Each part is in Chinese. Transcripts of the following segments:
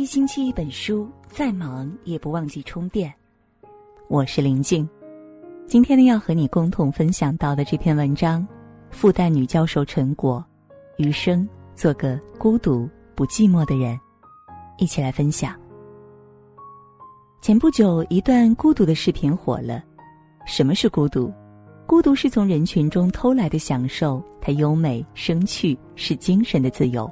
一星期一本书，再忙也不忘记充电。我是林静，今天呢要和你共同分享到的这篇文章，复旦女教授陈果，余生做个孤独不寂寞的人，一起来分享。前不久，一段孤独的视频火了。什么是孤独？孤独是从人群中偷来的享受，它优美生趣，是精神的自由。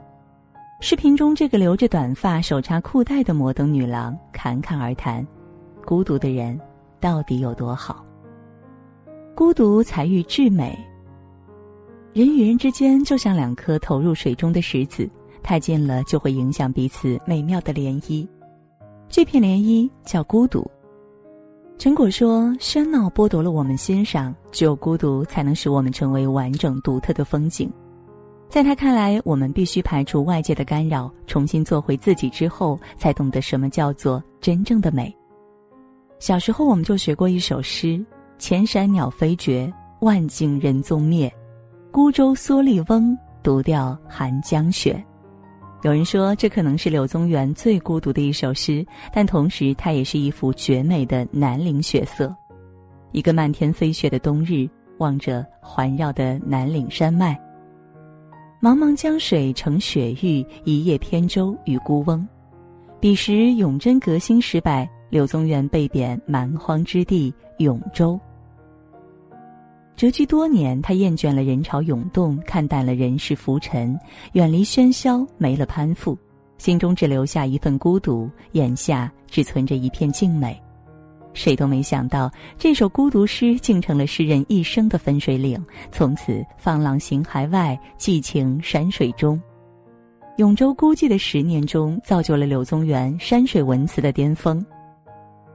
视频中，这个留着短发、手插裤带的摩登女郎侃侃而谈：孤独的人到底有多好？孤独才遇至美。人与人之间就像两颗投入水中的石子，太近了就会影响彼此美妙的涟漪。这片涟漪叫孤独。陈果说：“喧闹剥夺了我们欣赏，只有孤独才能使我们成为完整独特的风景。”在他看来，我们必须排除外界的干扰，重新做回自己之后，才懂得什么叫做真正的美。小时候我们就学过一首诗：“千山鸟飞绝，万径人踪灭，孤舟蓑笠翁，独钓寒江雪。”有人说，这可能是柳宗元最孤独的一首诗，但同时它也是一幅绝美的南岭雪色。一个漫天飞雪的冬日，望着环绕的南岭山脉。茫茫江水成雪域，一叶扁舟与孤翁。彼时永贞革新失败，柳宗元被贬蛮荒之地永州。谪居多年，他厌倦了人潮涌动，看淡了人世浮沉，远离喧嚣，没了攀附，心中只留下一份孤独，眼下只存着一片静美。谁都没想到，这首孤独诗竟成了诗人一生的分水岭。从此，放浪形骸外，寄情山水中。永州孤寂的十年中，造就了柳宗元山水文词的巅峰。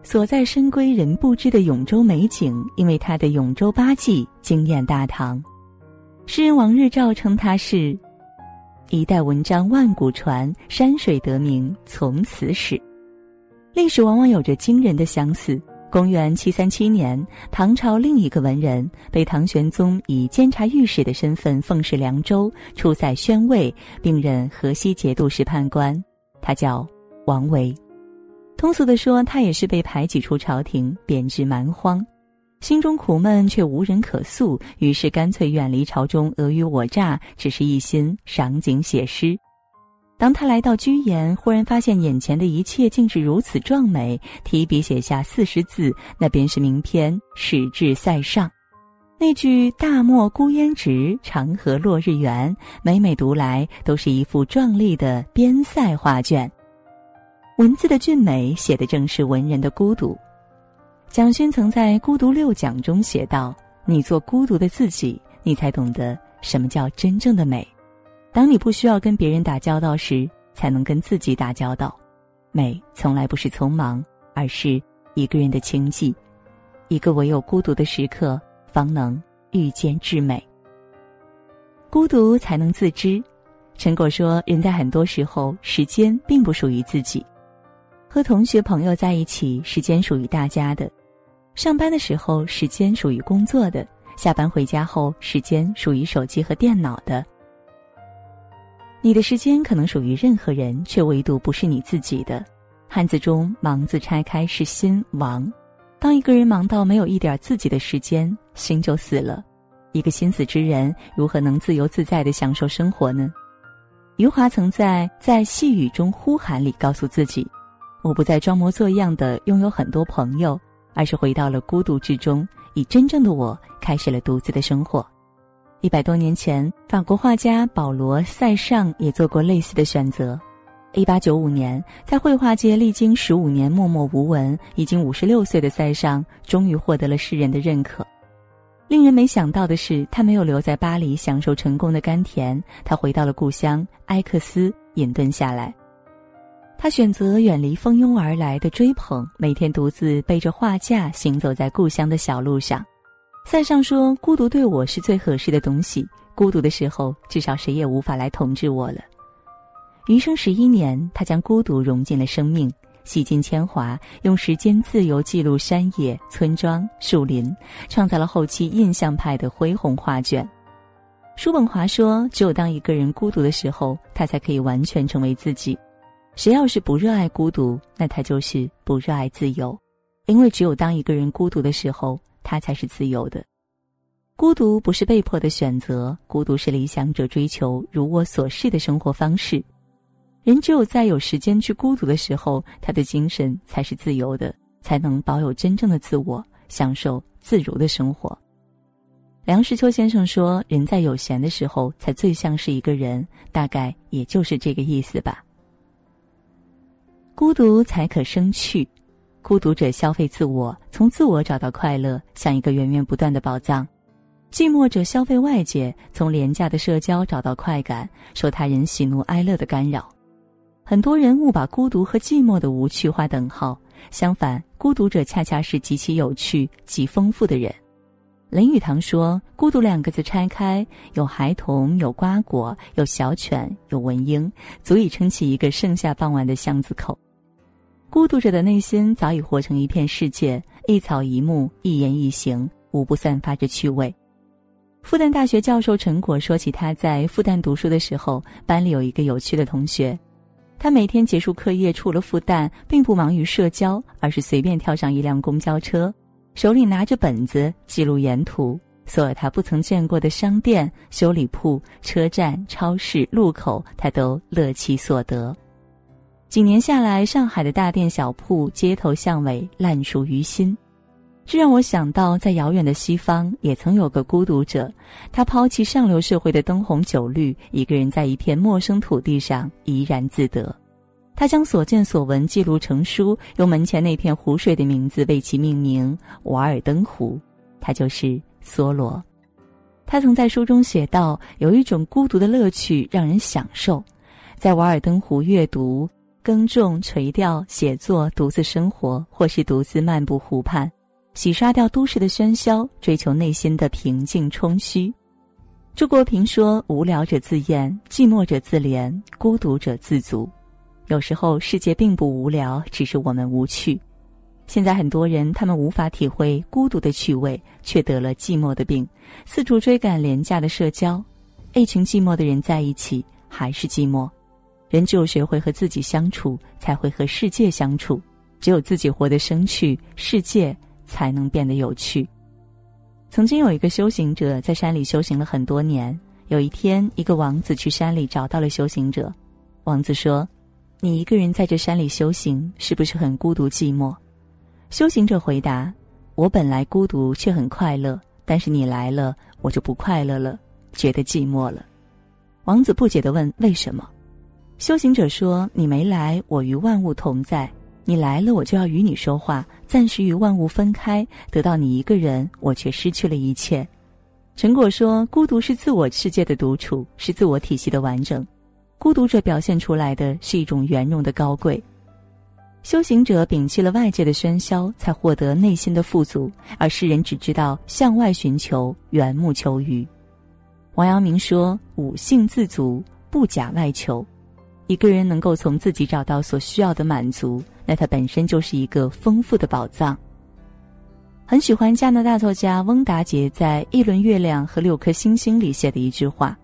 所在深闺人不知的永州美景，因为他的《永州八记》惊艳大唐。诗人王日照称他是“一代文章万古传，山水得名从此始”。历史往往有着惊人的相似。公元七三七年，唐朝另一个文人被唐玄宗以监察御史的身份奉使凉州，出塞宣慰，并任河西节度使判官。他叫王维。通俗的说，他也是被排挤出朝廷，贬至蛮荒，心中苦闷却无人可诉，于是干脆远离朝中尔虞我诈，只是一心赏景写诗。当他来到居延，忽然发现眼前的一切竟是如此壮美，提笔写下四十字，那便是名篇《始至塞上》。那句“大漠孤烟直，长河落日圆”，每每读来都是一幅壮丽的边塞画卷。文字的俊美，写的正是文人的孤独。蒋勋曾在《孤独六讲》中写道：“你做孤独的自己，你才懂得什么叫真正的美。”当你不需要跟别人打交道时，才能跟自己打交道。美从来不是匆忙，而是一个人的清寂。一个唯有孤独的时刻，方能遇见至美。孤独才能自知。陈果说：“人在很多时候，时间并不属于自己。和同学朋友在一起，时间属于大家的；上班的时候，时间属于工作的；下班回家后，时间属于手机和电脑的。”你的时间可能属于任何人，却唯独不是你自己的。汉字中“忙”字拆开是心亡。当一个人忙到没有一点自己的时间，心就死了。一个心死之人，如何能自由自在的享受生活呢？余华曾在《在细雨中呼喊》里告诉自己：“我不再装模作样的拥有很多朋友，而是回到了孤独之中，以真正的我开始了独自的生活。”一百多年前，法国画家保罗·塞尚也做过类似的选择。一八九五年，在绘画界历经十五年默默无闻，已经五十六岁的塞尚终于获得了世人的认可。令人没想到的是，他没有留在巴黎享受成功的甘甜，他回到了故乡埃克斯隐遁下来。他选择远离蜂拥而来的追捧，每天独自背着画架行走在故乡的小路上。塞尚说：“孤独对我是最合适的东西。孤独的时候，至少谁也无法来统治我了。”余生十一年，他将孤独融进了生命，洗尽铅华，用时间自由记录山野、村庄、树林，创造了后期印象派的恢宏画卷。叔本华说：“只有当一个人孤独的时候，他才可以完全成为自己。谁要是不热爱孤独，那他就是不热爱自由，因为只有当一个人孤独的时候，他才是自由的。孤独不是被迫的选择，孤独是理想者追求如我所示的生活方式。人只有在有时间去孤独的时候，他的精神才是自由的，才能保有真正的自我，享受自如的生活。梁实秋先生说：“人在有闲的时候，才最像是一个人。”大概也就是这个意思吧。孤独才可生趣，孤独者消费自我，从自我找到快乐，像一个源源不断的宝藏。寂寞者消费外界，从廉价的社交找到快感，受他人喜怒哀乐的干扰。很多人误把孤独和寂寞的无趣划等号，相反，孤独者恰恰是极其有趣、极丰富的人。林语堂说：“孤独两个字拆开，有孩童，有瓜果，有小犬，有文莺，足以撑起一个盛夏傍晚的巷子口。孤独者的内心早已活成一片世界，一草一木，一言一行，无不散发着趣味。”复旦大学教授陈果说起他在复旦读书的时候，班里有一个有趣的同学，他每天结束课业出了复旦，并不忙于社交，而是随便跳上一辆公交车，手里拿着本子记录沿途所有他不曾见过的商店、修理铺、车站、超市、路口，他都乐其所得。几年下来，上海的大店小铺、街头巷尾烂熟于心。这让我想到，在遥远的西方，也曾有个孤独者，他抛弃上流社会的灯红酒绿，一个人在一片陌生土地上怡然自得。他将所见所闻记录成书，用门前那片湖水的名字为其命名——瓦尔登湖。他就是梭罗。他曾在书中写道：“有一种孤独的乐趣，让人享受，在瓦尔登湖阅读、耕种、垂钓、写作，独自生活，或是独自漫步湖畔。”洗刷掉都市的喧嚣，追求内心的平静充虚。朱国平说：“无聊者自厌，寂寞者自怜，孤独者自足。”有时候世界并不无聊，只是我们无趣。现在很多人，他们无法体会孤独的趣味，却得了寂寞的病，四处追赶廉价的社交。一群寂寞的人在一起，还是寂寞。人只有学会和自己相处，才会和世界相处。只有自己活得生趣，世界。才能变得有趣。曾经有一个修行者在山里修行了很多年。有一天，一个王子去山里找到了修行者。王子说：“你一个人在这山里修行，是不是很孤独寂寞？”修行者回答：“我本来孤独却很快乐，但是你来了，我就不快乐了，觉得寂寞了。”王子不解地问：“为什么？”修行者说：“你没来，我与万物同在。”你来了，我就要与你说话，暂时与万物分开，得到你一个人，我却失去了一切。陈果说：“孤独是自我世界的独处，是自我体系的完整。孤独者表现出来的是一种圆融的高贵。修行者摒弃了外界的喧嚣，才获得内心的富足。而世人只知道向外寻求，缘木求鱼。”王阳明说：“五性自足，不假外求。一个人能够从自己找到所需要的满足。”那它本身就是一个丰富的宝藏。很喜欢加拿大作家翁达杰在《一轮月亮和六颗星星》里写的一句话：“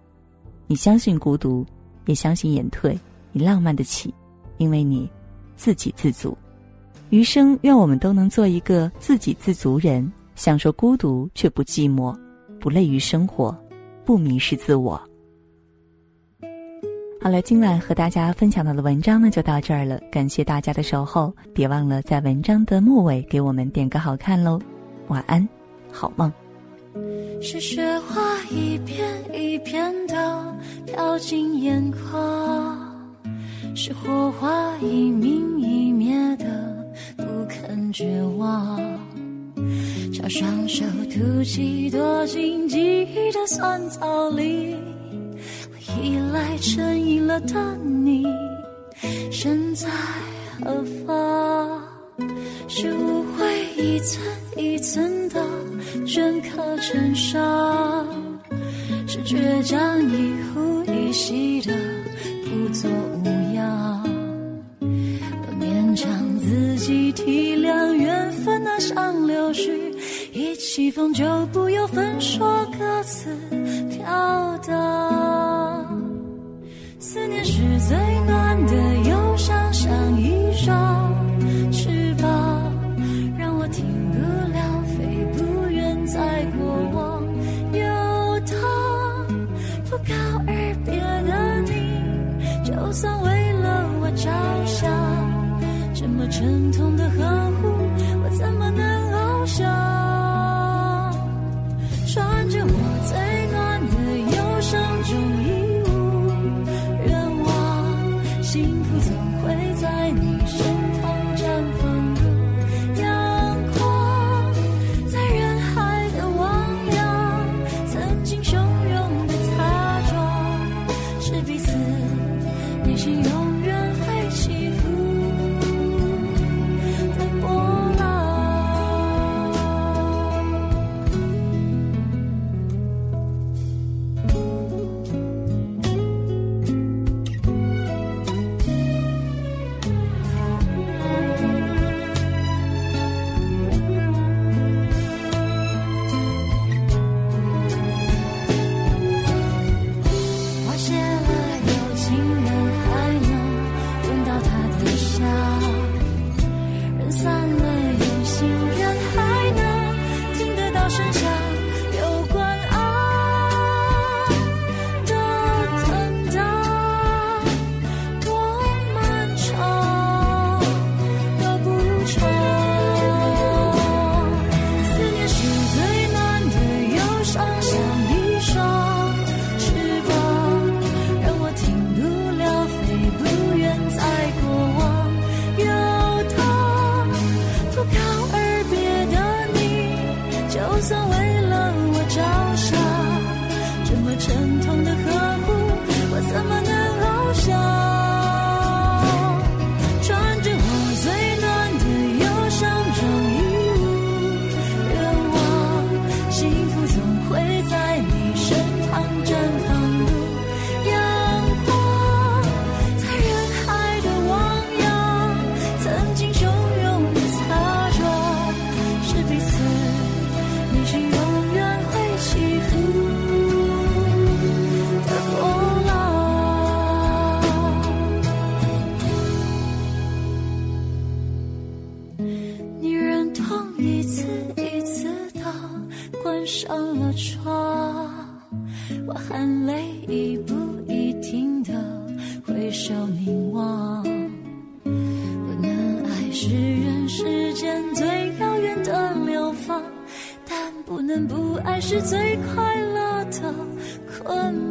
你相信孤独，也相信隐退，你浪漫得起，因为你自给自足。余生，愿我们都能做一个自给自足人，享受孤独却不寂寞，不累于生活，不迷失自我。”好了，今晚和大家分享到的文章呢，就到这儿了。感谢大家的守候，别忘了在文章的末尾给我们点个好看喽。晚安，好梦。是雪花一片一片的飘进眼眶，是火花一明一灭的不肯绝望。叫双手吐气，躲进记忆的酸草里。依赖成瘾了的你，身在何方？是误会一寸一寸的镌刻成伤，是倔强一呼一吸的不做无恙，勉强自己体谅缘分那像柳絮，一起风就不由分说各自飘不爱是最快乐的困